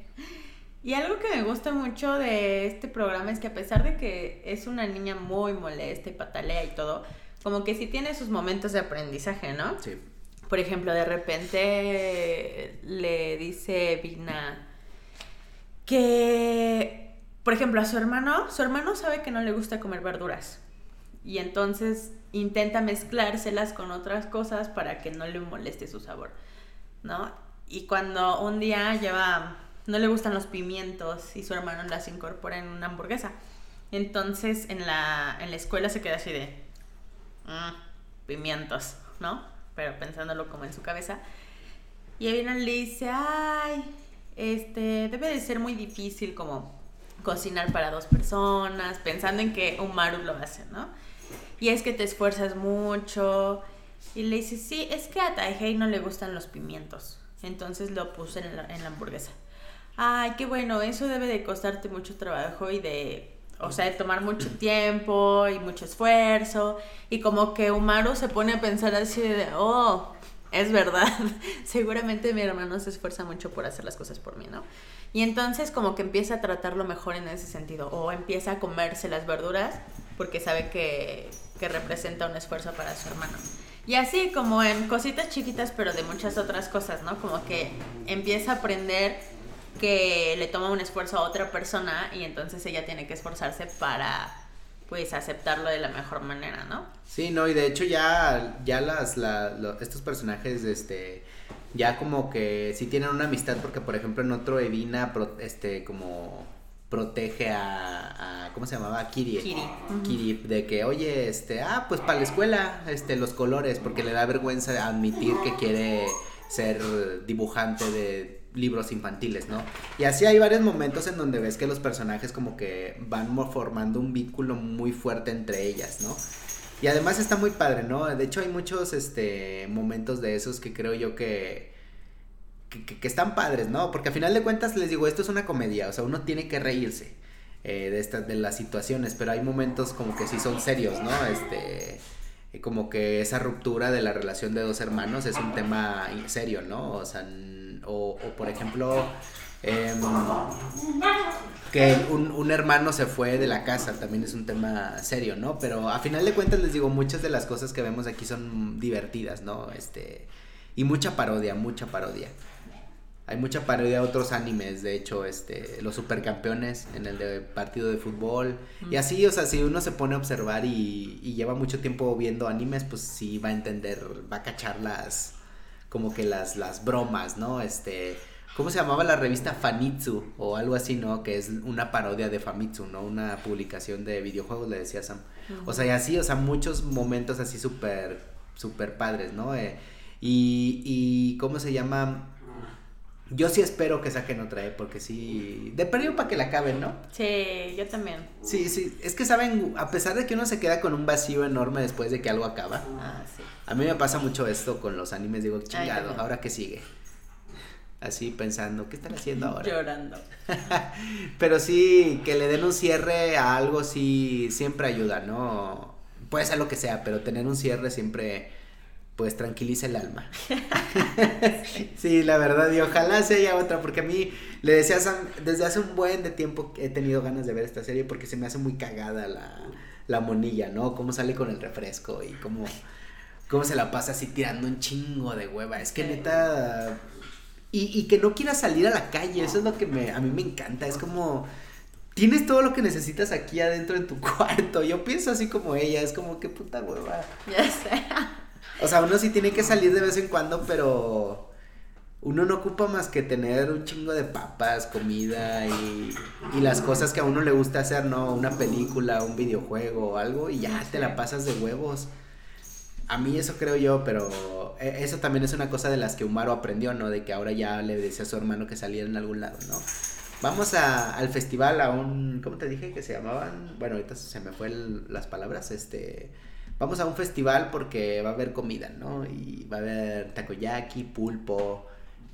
Y algo que me gusta mucho de este programa es que a pesar de que es una niña muy molesta y patalea y todo, como que sí tiene sus momentos de aprendizaje, ¿no? Sí. Por ejemplo, de repente le dice Vina que, por ejemplo, a su hermano, su hermano sabe que no le gusta comer verduras. Y entonces intenta mezclárselas con otras cosas para que no le moleste su sabor, ¿no? Y cuando un día lleva, no le gustan los pimientos y su hermano las incorpora en una hamburguesa. Entonces en la, en la escuela se queda así de, "Mm, pimientos, ¿no? Pero pensándolo como en su cabeza. Y Evina le dice, ay, este, debe de ser muy difícil como cocinar para dos personas, pensando en que Umaru lo hace, ¿no? Y es que te esfuerzas mucho. Y le dice, sí, es que a Taihei no le gustan los pimientos. Entonces lo puse en la hamburguesa. Ay, qué bueno, eso debe de costarte mucho trabajo y de o sea, de tomar mucho tiempo y mucho esfuerzo. Y como que Umaru se pone a pensar así de, oh, es verdad, *laughs* seguramente mi hermano se esfuerza mucho por hacer las cosas por mí, ¿no? Y entonces como que empieza a tratarlo mejor en ese sentido, o empieza a comerse las verduras porque sabe que, que representa un esfuerzo para su hermano. Y así como en cositas chiquitas, pero de muchas otras cosas, ¿no? Como que empieza a aprender que le toma un esfuerzo a otra persona y entonces ella tiene que esforzarse para pues aceptarlo de la mejor manera, ¿no? Sí, no, y de hecho ya, ya las, la, estos personajes, este, ya como que sí tienen una amistad porque por ejemplo en otro Evina, este, como protege a, a, ¿cómo se llamaba? Kiri. Kiri. Kiri, de que, oye, este, ah, pues para la escuela, este, los colores, porque le da vergüenza admitir que quiere ser dibujante de libros infantiles, ¿no? Y así hay varios momentos en donde ves que los personajes como que van formando un vínculo muy fuerte entre ellas, ¿no? Y además está muy padre, ¿no? De hecho hay muchos este momentos de esos que creo yo que que, están padres, ¿no? Porque a final de cuentas les digo, esto es una comedia, o sea, uno tiene que reírse eh, de estas de las situaciones, pero hay momentos como que sí son serios, ¿no? Este como que esa ruptura de la relación de dos hermanos es un tema serio, ¿no? O sea, o, por ejemplo, em, que un, hermano se fue de la casa también es un tema serio, ¿no? Pero a final de cuentas les digo, muchas de las cosas que vemos aquí son divertidas, ¿no? Este, y mucha parodia, mucha parodia. Hay mucha parodia de otros animes, de hecho, este, los supercampeones en el de partido de fútbol. Y así, o sea, si uno se pone a observar y, lleva mucho tiempo viendo animes, pues sí va a entender, va a cachar las, como que las, las bromas, ¿no? Este, ¿cómo se llamaba la revista Fanitsu? O algo así, ¿no? Que es una parodia de Famitsu, ¿no? Una publicación de videojuegos, le decía Sam. O sea, y así, o sea, muchos momentos así súper, súper padres, ¿no? Eh, y, y, ¿cómo se llama? Yo sí espero que saquen otra, ¿eh? porque sí. De perdido para que la acaben, ¿no? Sí, yo también. Sí, sí. Es que saben, a pesar de que uno se queda con un vacío enorme después de que algo acaba. Ah, sí. A mí me pasa mucho esto con los animes. Digo, chingado, ¿ahora qué sigue? Así pensando, ¿qué están haciendo ahora? Llorando. *laughs* Pero sí, que le den un cierre a algo sí siempre ayuda, ¿no? Puede ser lo que sea, pero tener un cierre siempre pues tranquiliza el alma. *laughs* sí, la verdad, y ojalá se haya otra, porque a mí le decía desde hace un buen de tiempo he tenido ganas de ver esta serie porque se me hace muy cagada la, la monilla, ¿no? Cómo sale con el refresco y cómo, cómo se la pasa así tirando un chingo de hueva. Es que neta... Y, y que no quiera salir a la calle, eso es lo que me, a mí me encanta, es como tienes todo lo que necesitas aquí adentro en tu *laughs* cuarto. Yo pienso así como ella, es como que puta hueva. Ya sé. O sea, uno sí tiene que salir de vez en cuando, pero uno no ocupa más que tener un chingo de papas, comida y, y las cosas que a uno le gusta hacer, ¿no? Una película, un videojuego o algo y ya te la pasas de huevos. A mí eso creo yo, pero e, eso también es una cosa de las que Umaro aprendió, ¿no? De que ahora ya le decía a su hermano que saliera en algún lado, ¿no? Vamos al festival a un, ¿cómo te dije que se llamaban? Bueno, ahorita se me fue las palabras, este vamos a un festival porque va a haber comida, ¿no? Y va a haber takoyaki, pulpo,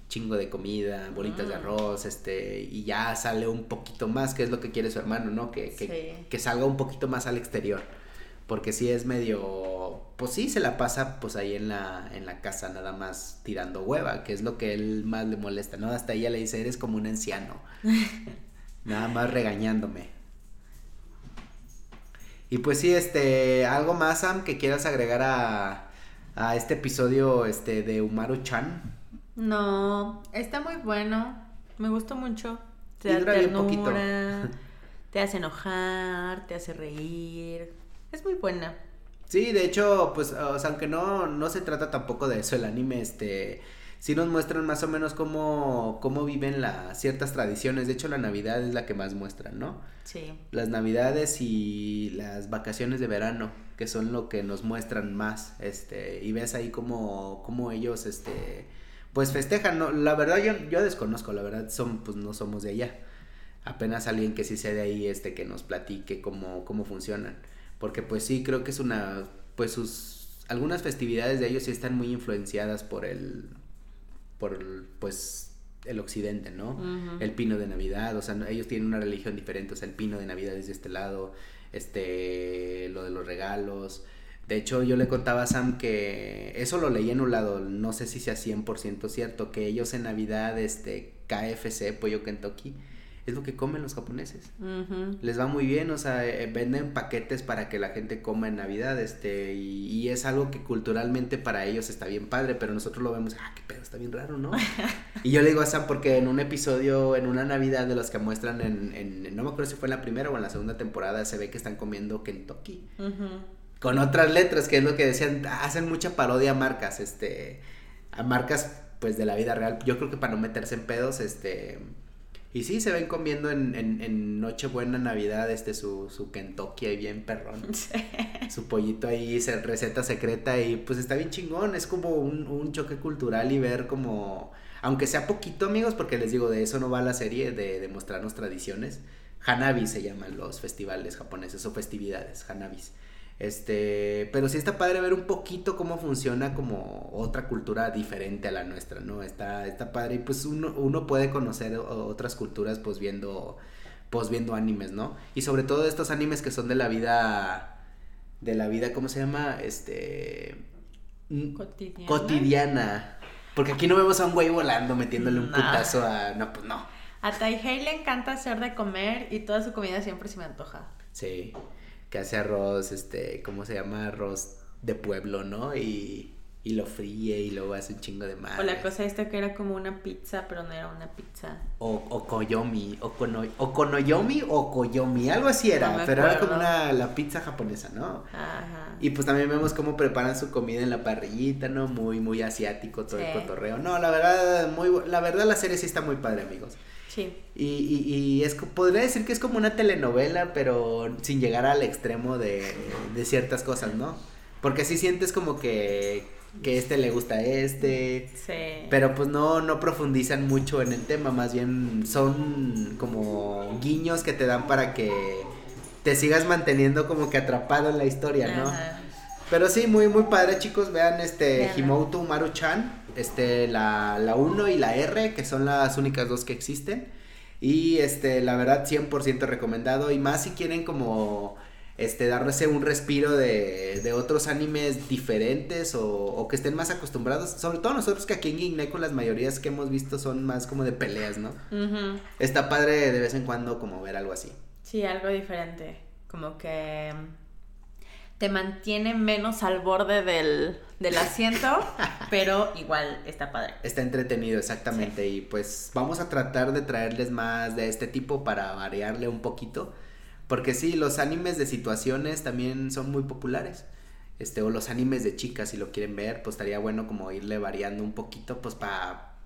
chingo de comida, bolitas de mm. arroz, este, y ya sale un poquito más, que es lo que quiere su hermano, ¿no? Que, que, que salga un poquito más al exterior. Porque sí es medio, pues sí, se la pasa pues ahí en la, en la casa nada más tirando hueva, que es lo que él más le molesta, ¿no? Hasta ella le dice, eres como un anciano. *laughs* nada más regañándome. Y pues sí, este, algo más, Sam, que quieras agregar a, a este episodio este, de Umaru-chan. No, está muy bueno. Me gustó mucho. Te da ternura, *laughs* te hace enojar, te hace reír. Es muy buena. Sí, de hecho, pues, o sea, aunque no, no se trata tampoco de eso el anime, este sí nos muestran más o menos cómo, cómo viven las ciertas tradiciones. De hecho, la Navidad es la que más muestran, ¿no? Sí. Las Navidades y las vacaciones de verano, que son lo que nos muestran más, este, y ves ahí cómo, cómo ellos, este, pues festejan, ¿no? La verdad yo, yo desconozco, la verdad son, pues no somos de allá. Apenas alguien que sí sea de ahí, este, que nos platique cómo, cómo funcionan. Porque pues sí, creo que es una, pues sus, algunas festividades de ellos sí están muy influenciadas por el, por pues el occidente, ¿no? El pino de Navidad, o sea, ellos tienen una religión diferente, o sea, el pino de Navidad es de este lado, este, lo de los regalos. De hecho, yo le contaba a Sam que eso lo leí en un lado, no sé si sea 100% cierto, que ellos en Navidad, este, KFC, Pollo Kentucky, es lo que comen los japoneses. Les va muy bien, o sea, eh, venden paquetes para que la gente coma en Navidad, este, y, es algo que culturalmente para ellos está bien padre, pero nosotros lo vemos, ah, qué pedo, está bien raro, ¿no? *laughs* y yo le digo a Sam porque en un episodio, en una Navidad de los que muestran en, en no me acuerdo si fue en la primera o en la segunda temporada, se ve que están comiendo Kentucky. Con otras letras, que es lo que decían, hacen mucha parodia a marcas, este, a marcas pues de la vida real. Yo creo que para no meterse en pedos, este y sí, se ven comiendo en, en, en Nochebuena, Navidad, este, su, su Kentucky ahí bien perrón. *laughs* Su pollito ahí, receta secreta y pues está bien chingón. Es como un, un choque cultural y ver como, aunque sea poquito amigos, porque les digo, de eso no va la serie, de, de mostrarnos tradiciones. Hanabi se llaman los festivales japoneses o festividades, Hanabis. Este, pero sí está padre ver un poquito cómo funciona como otra cultura diferente a la nuestra, ¿no? Está, está padre y pues uno, uno puede conocer otras culturas pues viendo, pues viendo animes, ¿no? Y sobre todo estos animes que son de la vida, de la vida, ¿cómo se llama? Este... Cotidiana. Cotidiana. Porque aquí no vemos a un güey volando metiéndole un putazo a... No, pues no. A Taihei le encanta hacer de comer y toda su comida siempre se me antoja. Sí que hace arroz, este, ¿cómo se llama? Arroz de pueblo, ¿no? Y, y lo fríe y luego hace un chingo de madre. O la cosa esta que era como una pizza, pero no era una pizza. O, o koyomi, o, kono, o konoyomi o koyomi, algo así era, pero era como una, la pizza japonesa, ¿no? Ajá. Y pues también vemos cómo preparan su comida en la parrillita, ¿no? Muy, muy asiático todo el cotorreo. No, la verdad, muy, la verdad la serie sí está muy padre, amigos. Sí. Y, y, y, es, podría decir que es como una telenovela, pero sin llegar al extremo de, de ciertas cosas, ¿no? Porque sí sientes como que, que este le gusta a este. Sí. Pero pues no, no profundizan mucho en el tema, más bien son como guiños que te dan para que te sigas manteniendo como que atrapado en la historia, ¿no? Pero sí, muy, muy padre, chicos. Vean este Himouto Maru-chan este, la, la 1 y la R, que son las únicas dos que existen. Y este, la verdad, 100% recomendado. Y más si quieren como este, darse un respiro de, de otros animes diferentes o, o, que estén más acostumbrados. Sobre todo nosotros que aquí en Guigne con las mayorías que hemos visto son más como de peleas, ¿no? Está padre de vez en cuando como ver algo así. Sí, algo diferente. Como que te mantiene menos al borde del, asiento, *laughs* pero igual está padre. Está entretenido, exactamente. Y pues vamos a tratar de traerles más de este tipo para variarle un poquito. Porque sí, los animes de situaciones también son muy populares. Este, o los animes de chicas, si lo quieren ver, pues estaría bueno como irle variando un poquito, pues para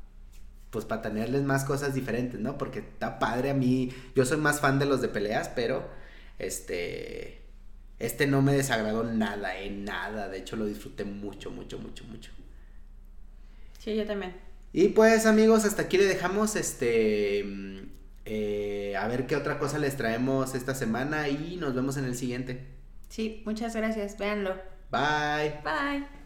pues para tenerles más cosas diferentes, ¿no? Porque está padre a mí, yo soy más fan de los de peleas, pero este este no me desagradó nada, en nada. De hecho, lo disfruté mucho, mucho, mucho, mucho. Sí, yo también. Y pues, amigos, hasta aquí le dejamos este. Eh, a ver qué otra cosa les traemos esta semana y nos vemos en el siguiente. Sí, muchas gracias. Véanlo. Bye. Bye.